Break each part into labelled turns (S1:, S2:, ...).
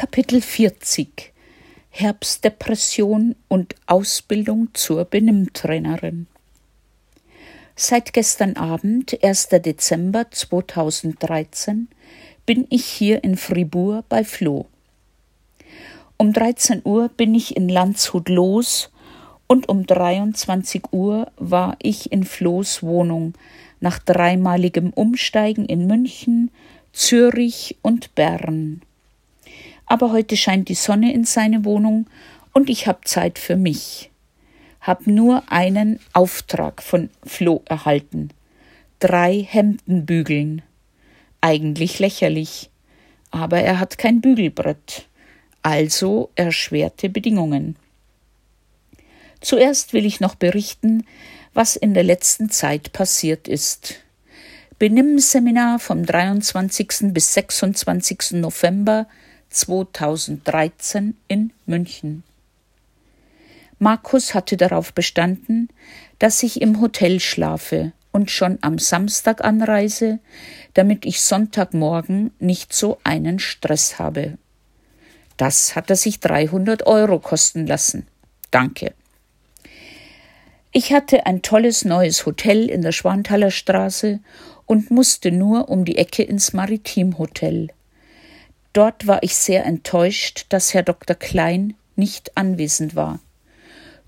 S1: Kapitel 40 Herbstdepression und Ausbildung zur Benimmtrainerin. Seit gestern Abend, 1. Dezember 2013, bin ich hier in Fribourg bei Flo. Um 13 Uhr bin ich in Landshut los und um 23 Uhr war ich in Flohs Wohnung nach dreimaligem Umsteigen in München, Zürich und Bern aber heute scheint die Sonne in seine Wohnung und ich habe Zeit für mich. Hab nur einen Auftrag von Flo erhalten. Drei Hemden bügeln. Eigentlich lächerlich. Aber er hat kein Bügelbrett. Also erschwerte Bedingungen. Zuerst will ich noch berichten, was in der letzten Zeit passiert ist. Benimm-Seminar vom 23. bis 26. November 2013 in München. Markus hatte darauf bestanden, dass ich im Hotel schlafe und schon am Samstag anreise, damit ich Sonntagmorgen nicht so einen Stress habe. Das hat er sich 300 Euro kosten lassen. Danke. Ich hatte ein tolles neues Hotel in der Schwanthaler Straße und musste nur um die Ecke ins Maritimhotel. Dort war ich sehr enttäuscht, dass Herr Dr. Klein nicht anwesend war.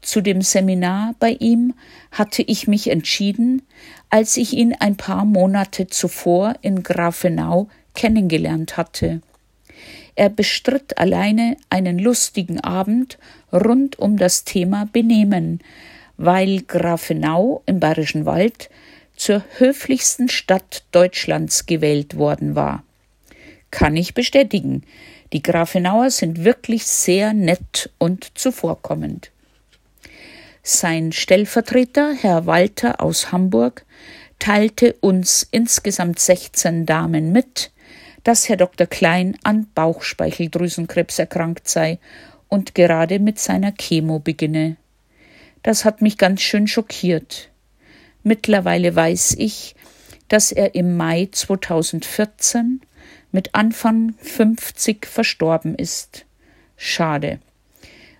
S1: Zu dem Seminar bei ihm hatte ich mich entschieden, als ich ihn ein paar Monate zuvor in Grafenau kennengelernt hatte. Er bestritt alleine einen lustigen Abend rund um das Thema Benehmen, weil Grafenau im Bayerischen Wald zur höflichsten Stadt Deutschlands gewählt worden war kann ich bestätigen. Die Grafenauer sind wirklich sehr nett und zuvorkommend. Sein Stellvertreter, Herr Walter aus Hamburg, teilte uns insgesamt 16 Damen mit, dass Herr Dr. Klein an Bauchspeicheldrüsenkrebs erkrankt sei und gerade mit seiner Chemo beginne. Das hat mich ganz schön schockiert. Mittlerweile weiß ich, dass er im Mai 2014 mit Anfang 50 verstorben ist. Schade.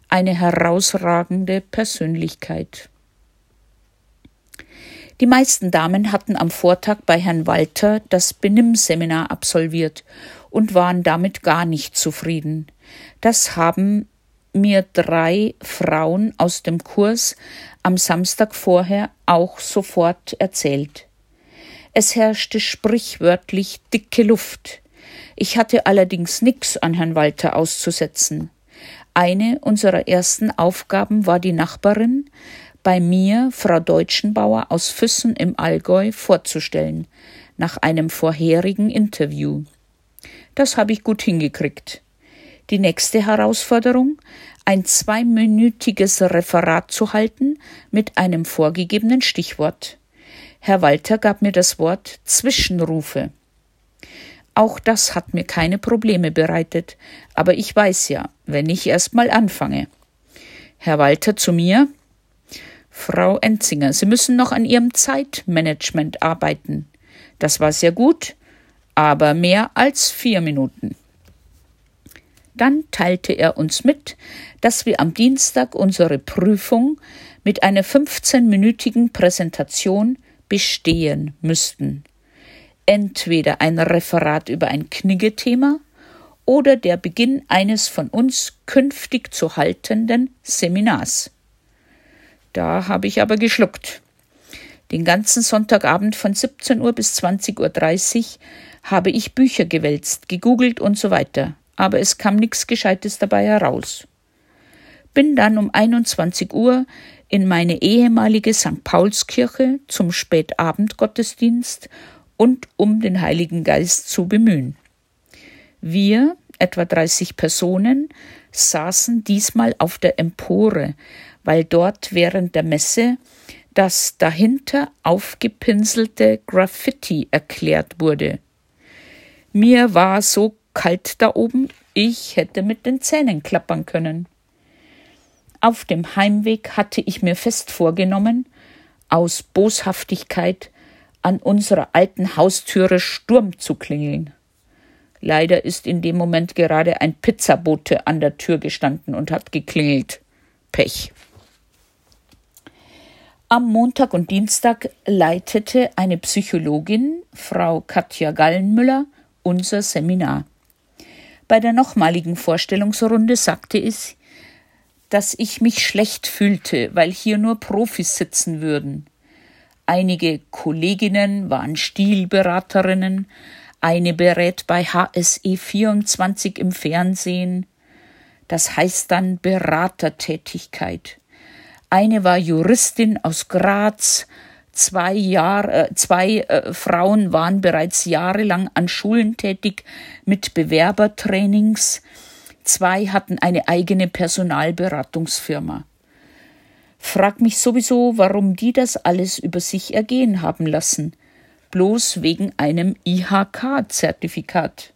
S1: Eine herausragende Persönlichkeit. Die meisten Damen hatten am Vortag bei Herrn Walter das Benimm-Seminar absolviert und waren damit gar nicht zufrieden. Das haben mir drei Frauen aus dem Kurs am Samstag vorher auch sofort erzählt. Es herrschte sprichwörtlich dicke Luft. Ich hatte allerdings nichts an Herrn Walter auszusetzen. Eine unserer ersten Aufgaben war die Nachbarin, bei mir Frau Deutschenbauer aus Füssen im Allgäu vorzustellen, nach einem vorherigen Interview. Das habe ich gut hingekriegt. Die nächste Herausforderung, ein zweiminütiges Referat zu halten mit einem vorgegebenen Stichwort. Herr Walter gab mir das Wort Zwischenrufe. Auch das hat mir keine Probleme bereitet, aber ich weiß ja, wenn ich erst mal anfange. Herr Walter zu mir Frau Enzinger, Sie müssen noch an Ihrem Zeitmanagement arbeiten. Das war sehr gut, aber mehr als vier Minuten. Dann teilte er uns mit, dass wir am Dienstag unsere Prüfung mit einer 15-minütigen Präsentation bestehen müssten entweder ein Referat über ein Knigge-Thema oder der Beginn eines von uns künftig zu haltenden Seminars. Da habe ich aber geschluckt. Den ganzen Sonntagabend von 17 Uhr bis 20.30 Uhr habe ich Bücher gewälzt, gegoogelt und so weiter, aber es kam nichts Gescheites dabei heraus. Bin dann um 21 Uhr in meine ehemalige St. Paulskirche zum Spätabendgottesdienst und um den Heiligen Geist zu bemühen. Wir, etwa 30 Personen, saßen diesmal auf der Empore, weil dort während der Messe das dahinter aufgepinselte Graffiti erklärt wurde. Mir war so kalt da oben, ich hätte mit den Zähnen klappern können. Auf dem Heimweg hatte ich mir fest vorgenommen, aus Boshaftigkeit an unserer alten Haustüre Sturm zu klingeln. Leider ist in dem Moment gerade ein Pizzabote an der Tür gestanden und hat geklingelt. Pech. Am Montag und Dienstag leitete eine Psychologin, Frau Katja Gallenmüller, unser Seminar. Bei der nochmaligen Vorstellungsrunde sagte es, dass ich mich schlecht fühlte, weil hier nur Profis sitzen würden. Einige Kolleginnen waren Stilberaterinnen, eine berät bei HSE 24 im Fernsehen. Das heißt dann Beratertätigkeit. Eine war Juristin aus Graz, zwei, Jahr, äh, zwei äh, Frauen waren bereits jahrelang an Schulen tätig mit Bewerbertrainings, zwei hatten eine eigene Personalberatungsfirma. Frag mich sowieso, warum die das alles über sich ergehen haben lassen bloß wegen einem IHK-Zertifikat.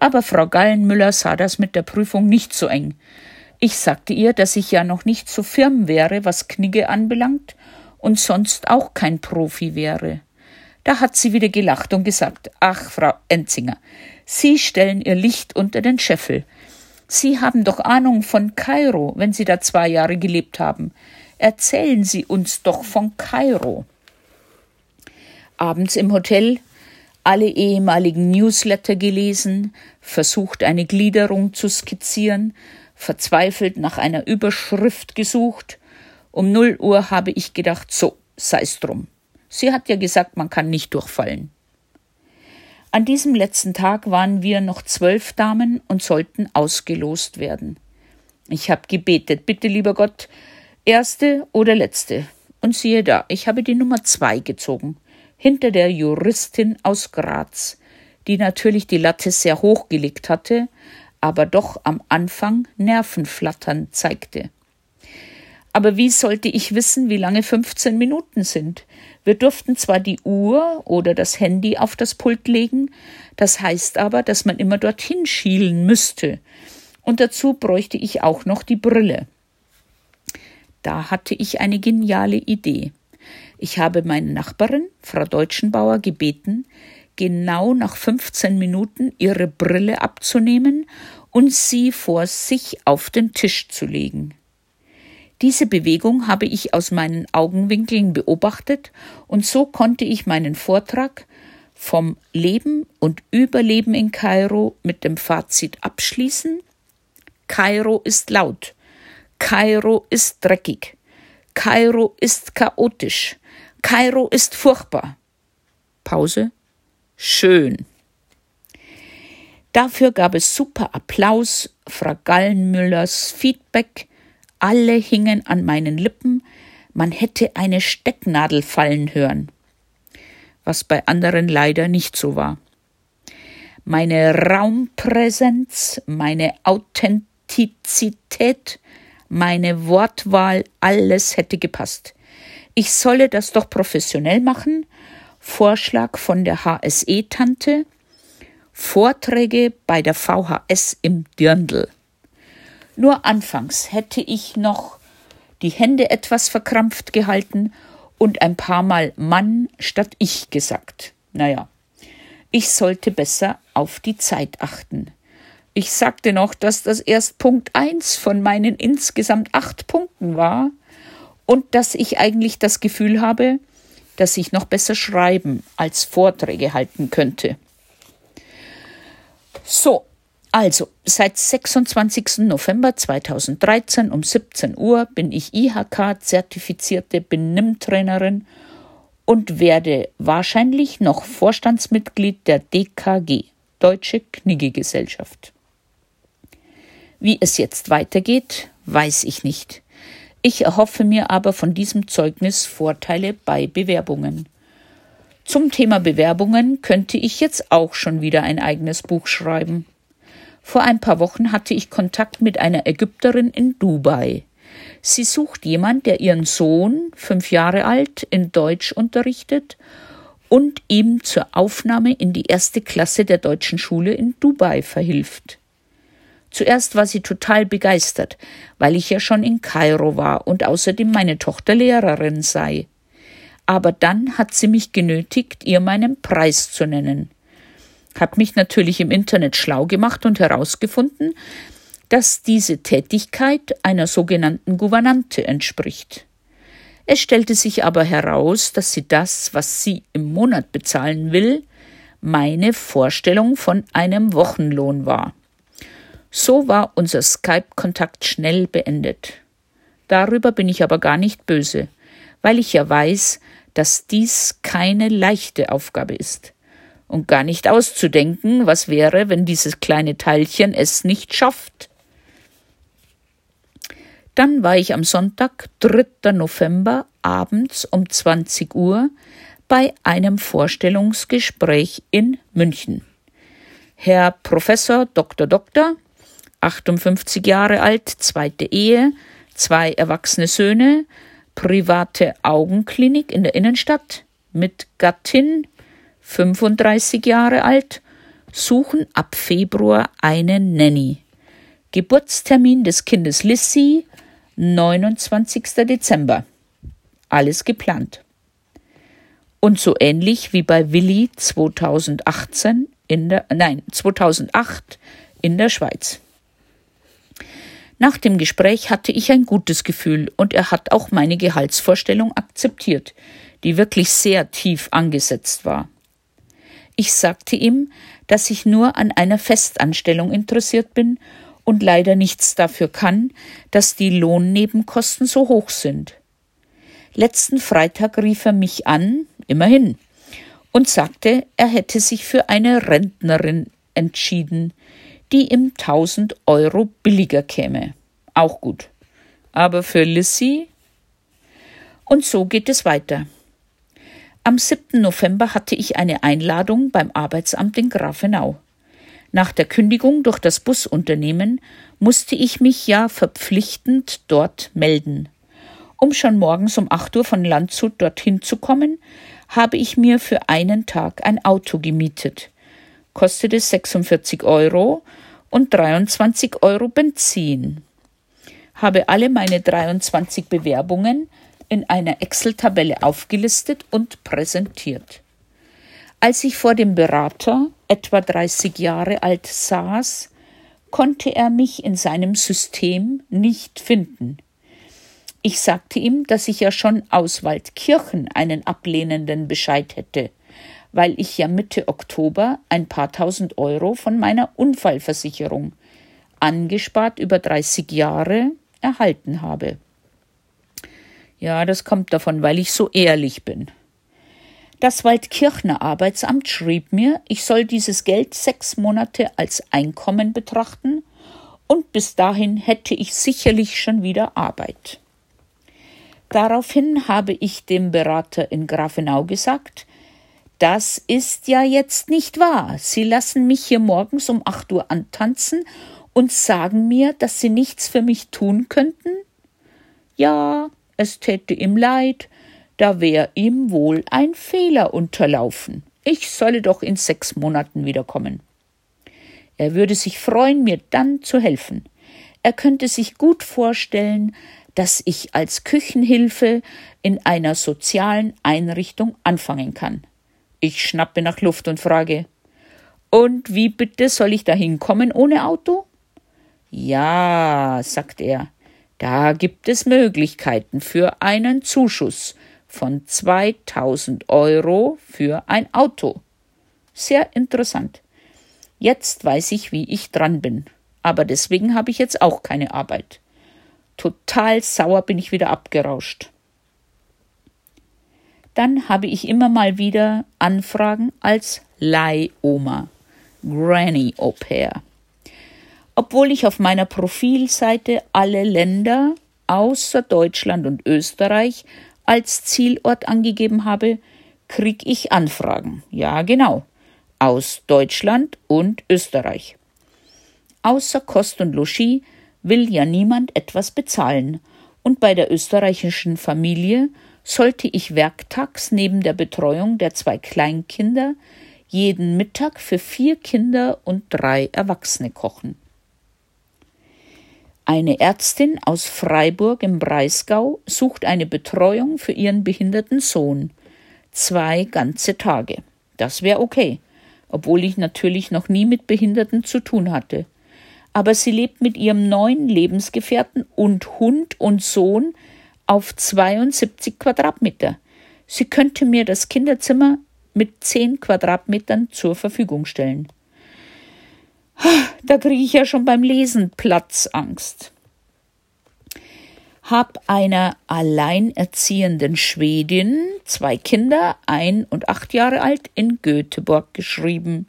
S1: Aber Frau Gallenmüller sah das mit der Prüfung nicht so eng. Ich sagte ihr, dass ich ja noch nicht so firm wäre, was Knigge anbelangt, und sonst auch kein Profi wäre. Da hat sie wieder gelacht und gesagt, ach, Frau Enzinger, Sie stellen Ihr Licht unter den Scheffel. Sie haben doch Ahnung von Kairo, wenn Sie da zwei Jahre gelebt haben. Erzählen Sie uns doch von Kairo abends im Hotel alle ehemaligen Newsletter gelesen, versucht eine Gliederung zu skizzieren, verzweifelt nach einer Überschrift gesucht. Um null Uhr habe ich gedacht, so, sei's drum. Sie hat ja gesagt, man kann nicht durchfallen. An diesem letzten Tag waren wir noch zwölf Damen und sollten ausgelost werden. Ich habe gebetet, bitte lieber Gott, erste oder letzte. Und siehe da, ich habe die Nummer zwei gezogen hinter der Juristin aus Graz, die natürlich die Latte sehr hoch gelegt hatte, aber doch am Anfang Nervenflattern zeigte. Aber wie sollte ich wissen, wie lange 15 Minuten sind? Wir durften zwar die Uhr oder das Handy auf das Pult legen, das heißt aber, dass man immer dorthin schielen müsste. Und dazu bräuchte ich auch noch die Brille. Da hatte ich eine geniale Idee. Ich habe meine Nachbarin, Frau Deutschenbauer, gebeten, genau nach 15 Minuten ihre Brille abzunehmen und sie vor sich auf den Tisch zu legen. Diese Bewegung habe ich aus meinen Augenwinkeln beobachtet und so konnte ich meinen Vortrag vom Leben und Überleben in Kairo mit dem Fazit abschließen. Kairo ist laut. Kairo ist dreckig. Kairo ist chaotisch. Kairo ist furchtbar. Pause. Schön. Dafür gab es super Applaus, Frau Gallenmüllers Feedback, alle hingen an meinen Lippen, man hätte eine Stecknadel fallen hören, was bei anderen leider nicht so war. Meine Raumpräsenz, meine Authentizität, meine Wortwahl, alles hätte gepasst. Ich solle das doch professionell machen. Vorschlag von der HSE-Tante. Vorträge bei der VHS im Dirndl. Nur anfangs hätte ich noch die Hände etwas verkrampft gehalten und ein paar Mal Mann statt ich gesagt. Naja, ich sollte besser auf die Zeit achten. Ich sagte noch, dass das erst Punkt eins von meinen insgesamt acht Punkten war und dass ich eigentlich das Gefühl habe, dass ich noch besser schreiben als Vorträge halten könnte. So, also seit 26. November 2013 um 17 Uhr bin ich IHK-zertifizierte Benimmtrainerin und werde wahrscheinlich noch Vorstandsmitglied der DKG, Deutsche Knigge-Gesellschaft. Wie es jetzt weitergeht, weiß ich nicht. Ich erhoffe mir aber von diesem Zeugnis Vorteile bei Bewerbungen. Zum Thema Bewerbungen könnte ich jetzt auch schon wieder ein eigenes Buch schreiben. Vor ein paar Wochen hatte ich Kontakt mit einer Ägypterin in Dubai. Sie sucht jemand, der ihren Sohn, fünf Jahre alt, in Deutsch unterrichtet und ihm zur Aufnahme in die erste Klasse der deutschen Schule in Dubai verhilft. Zuerst war sie total begeistert, weil ich ja schon in Kairo war und außerdem meine Tochter Lehrerin sei. Aber dann hat sie mich genötigt, ihr meinen Preis zu nennen. Hab mich natürlich im Internet schlau gemacht und herausgefunden, dass diese Tätigkeit einer sogenannten Gouvernante entspricht. Es stellte sich aber heraus, dass sie das, was sie im Monat bezahlen will, meine Vorstellung von einem Wochenlohn war. So war unser Skype-Kontakt schnell beendet. Darüber bin ich aber gar nicht böse, weil ich ja weiß, dass dies keine leichte Aufgabe ist. Und gar nicht auszudenken, was wäre, wenn dieses kleine Teilchen es nicht schafft. Dann war ich am Sonntag, 3. November, abends um 20 Uhr bei einem Vorstellungsgespräch in München. Herr Professor Dr. Dr. 58 Jahre alt, zweite Ehe, zwei erwachsene Söhne, private Augenklinik in der Innenstadt mit Gattin, 35 Jahre alt, suchen ab Februar eine Nanny. Geburtstermin des Kindes Lissy, 29. Dezember. Alles geplant. Und so ähnlich wie bei Willi 2018 in der, nein, 2008 in der Schweiz. Nach dem Gespräch hatte ich ein gutes Gefühl und er hat auch meine Gehaltsvorstellung akzeptiert, die wirklich sehr tief angesetzt war. Ich sagte ihm, dass ich nur an einer Festanstellung interessiert bin und leider nichts dafür kann, dass die Lohnnebenkosten so hoch sind. Letzten Freitag rief er mich an, immerhin, und sagte, er hätte sich für eine Rentnerin entschieden, die ihm 1000 Euro billiger käme. Auch gut. Aber für Lissy? Und so geht es weiter. Am 7. November hatte ich eine Einladung beim Arbeitsamt in Grafenau. Nach der Kündigung durch das Busunternehmen musste ich mich ja verpflichtend dort melden. Um schon morgens um 8 Uhr von Landshut dorthin zu kommen, habe ich mir für einen Tag ein Auto gemietet. Kostete 46 Euro und 23 Euro Benzin. Habe alle meine 23 Bewerbungen in einer Excel-Tabelle aufgelistet und präsentiert. Als ich vor dem Berater, etwa 30 Jahre alt, saß, konnte er mich in seinem System nicht finden. Ich sagte ihm, dass ich ja schon aus Waldkirchen einen ablehnenden Bescheid hätte weil ich ja Mitte Oktober ein paar tausend Euro von meiner Unfallversicherung, angespart über 30 Jahre, erhalten habe. Ja, das kommt davon, weil ich so ehrlich bin. Das Waldkirchner Arbeitsamt schrieb mir, ich soll dieses Geld sechs Monate als Einkommen betrachten und bis dahin hätte ich sicherlich schon wieder Arbeit. Daraufhin habe ich dem Berater in Grafenau gesagt, das ist ja jetzt nicht wahr. Sie lassen mich hier morgens um acht Uhr antanzen und sagen mir, dass Sie nichts für mich tun könnten? Ja, es täte ihm leid, da wär ihm wohl ein Fehler unterlaufen. Ich solle doch in sechs Monaten wiederkommen. Er würde sich freuen, mir dann zu helfen. Er könnte sich gut vorstellen, dass ich als Küchenhilfe in einer sozialen Einrichtung anfangen kann. Ich schnappe nach Luft und frage Und wie bitte soll ich da hinkommen ohne Auto? Ja, sagt er, da gibt es Möglichkeiten für einen Zuschuss von 2000 Euro für ein Auto. Sehr interessant. Jetzt weiß ich, wie ich dran bin. Aber deswegen habe ich jetzt auch keine Arbeit. Total sauer bin ich wieder abgerauscht. Dann habe ich immer mal wieder Anfragen als Leihoma, Granny Au pair. Obwohl ich auf meiner Profilseite alle Länder außer Deutschland und Österreich als Zielort angegeben habe, krieg ich Anfragen. Ja, genau. Aus Deutschland und Österreich. Außer Kost und Logis will ja niemand etwas bezahlen. Und bei der österreichischen Familie sollte ich werktags neben der Betreuung der zwei Kleinkinder jeden Mittag für vier Kinder und drei Erwachsene kochen. Eine Ärztin aus Freiburg im Breisgau sucht eine Betreuung für ihren behinderten Sohn. Zwei ganze Tage. Das wäre okay. obwohl ich natürlich noch nie mit Behinderten zu tun hatte. Aber sie lebt mit ihrem neuen Lebensgefährten und Hund und Sohn auf 72 Quadratmeter. Sie könnte mir das Kinderzimmer mit 10 Quadratmetern zur Verfügung stellen. Da kriege ich ja schon beim Lesen Platzangst. Hab einer alleinerziehenden Schwedin, zwei Kinder, ein und acht Jahre alt, in Göteborg geschrieben.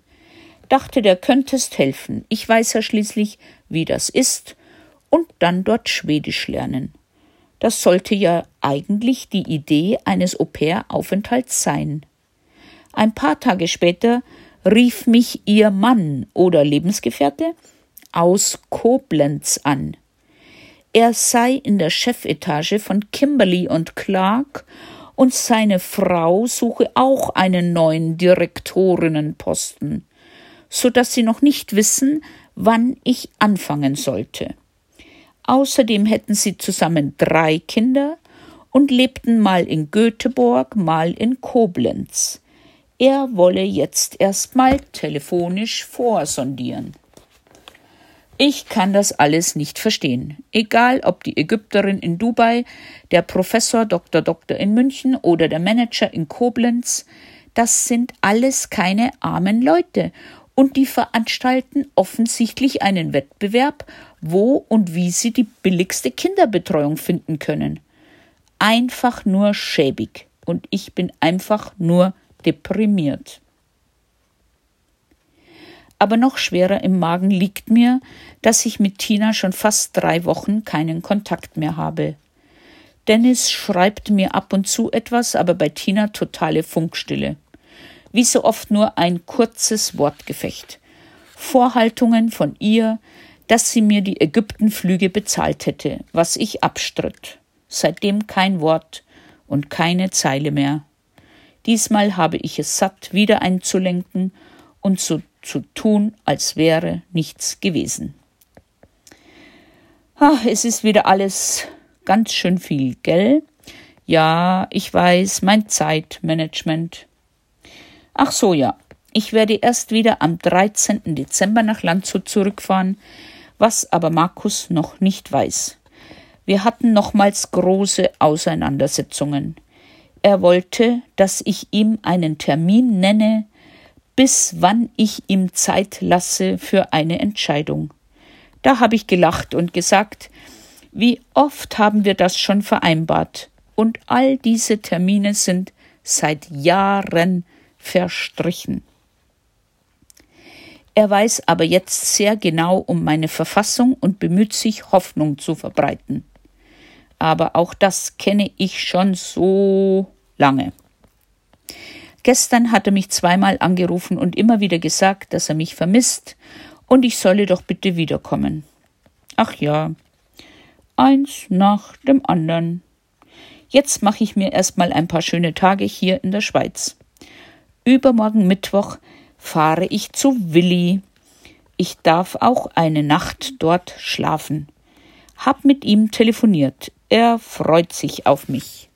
S1: Dachte, der könntest helfen. Ich weiß ja schließlich, wie das ist, und dann dort Schwedisch lernen. Das sollte ja eigentlich die Idee eines Au-pair-Aufenthalts sein. Ein paar Tage später rief mich ihr Mann oder Lebensgefährte aus Koblenz an. Er sei in der Chefetage von Kimberly und Clark und seine Frau suche auch einen neuen Direktorinnenposten, so dass sie noch nicht wissen, wann ich anfangen sollte. Außerdem hätten sie zusammen drei Kinder und lebten mal in Göteborg, mal in Koblenz. Er wolle jetzt erst mal telefonisch vorsondieren. Ich kann das alles nicht verstehen. Egal, ob die Ägypterin in Dubai, der Professor Dr. Dr. in München oder der Manager in Koblenz, das sind alles keine armen Leute und die veranstalten offensichtlich einen Wettbewerb, wo und wie sie die billigste Kinderbetreuung finden können. Einfach nur schäbig. Und ich bin einfach nur deprimiert. Aber noch schwerer im Magen liegt mir, dass ich mit Tina schon fast drei Wochen keinen Kontakt mehr habe. Dennis schreibt mir ab und zu etwas, aber bei Tina totale Funkstille wie so oft nur ein kurzes Wortgefecht. Vorhaltungen von ihr, dass sie mir die Ägyptenflüge bezahlt hätte, was ich abstritt. Seitdem kein Wort und keine Zeile mehr. Diesmal habe ich es satt, wieder einzulenken und so zu tun, als wäre nichts gewesen. Ach, es ist wieder alles ganz schön viel, gell? Ja, ich weiß, mein Zeitmanagement. Ach so, ja. Ich werde erst wieder am 13. Dezember nach Landshut zurückfahren, was aber Markus noch nicht weiß. Wir hatten nochmals große Auseinandersetzungen. Er wollte, dass ich ihm einen Termin nenne, bis wann ich ihm Zeit lasse für eine Entscheidung. Da habe ich gelacht und gesagt, wie oft haben wir das schon vereinbart, und all diese Termine sind seit Jahren verstrichen. Er weiß aber jetzt sehr genau um meine Verfassung und bemüht sich, Hoffnung zu verbreiten. Aber auch das kenne ich schon so lange. Gestern hat er mich zweimal angerufen und immer wieder gesagt, dass er mich vermisst und ich solle doch bitte wiederkommen. Ach ja, eins nach dem anderen. Jetzt mache ich mir erstmal ein paar schöne Tage hier in der Schweiz. Übermorgen Mittwoch fahre ich zu Willi. Ich darf auch eine Nacht dort schlafen. Hab mit ihm telefoniert. Er freut sich auf mich.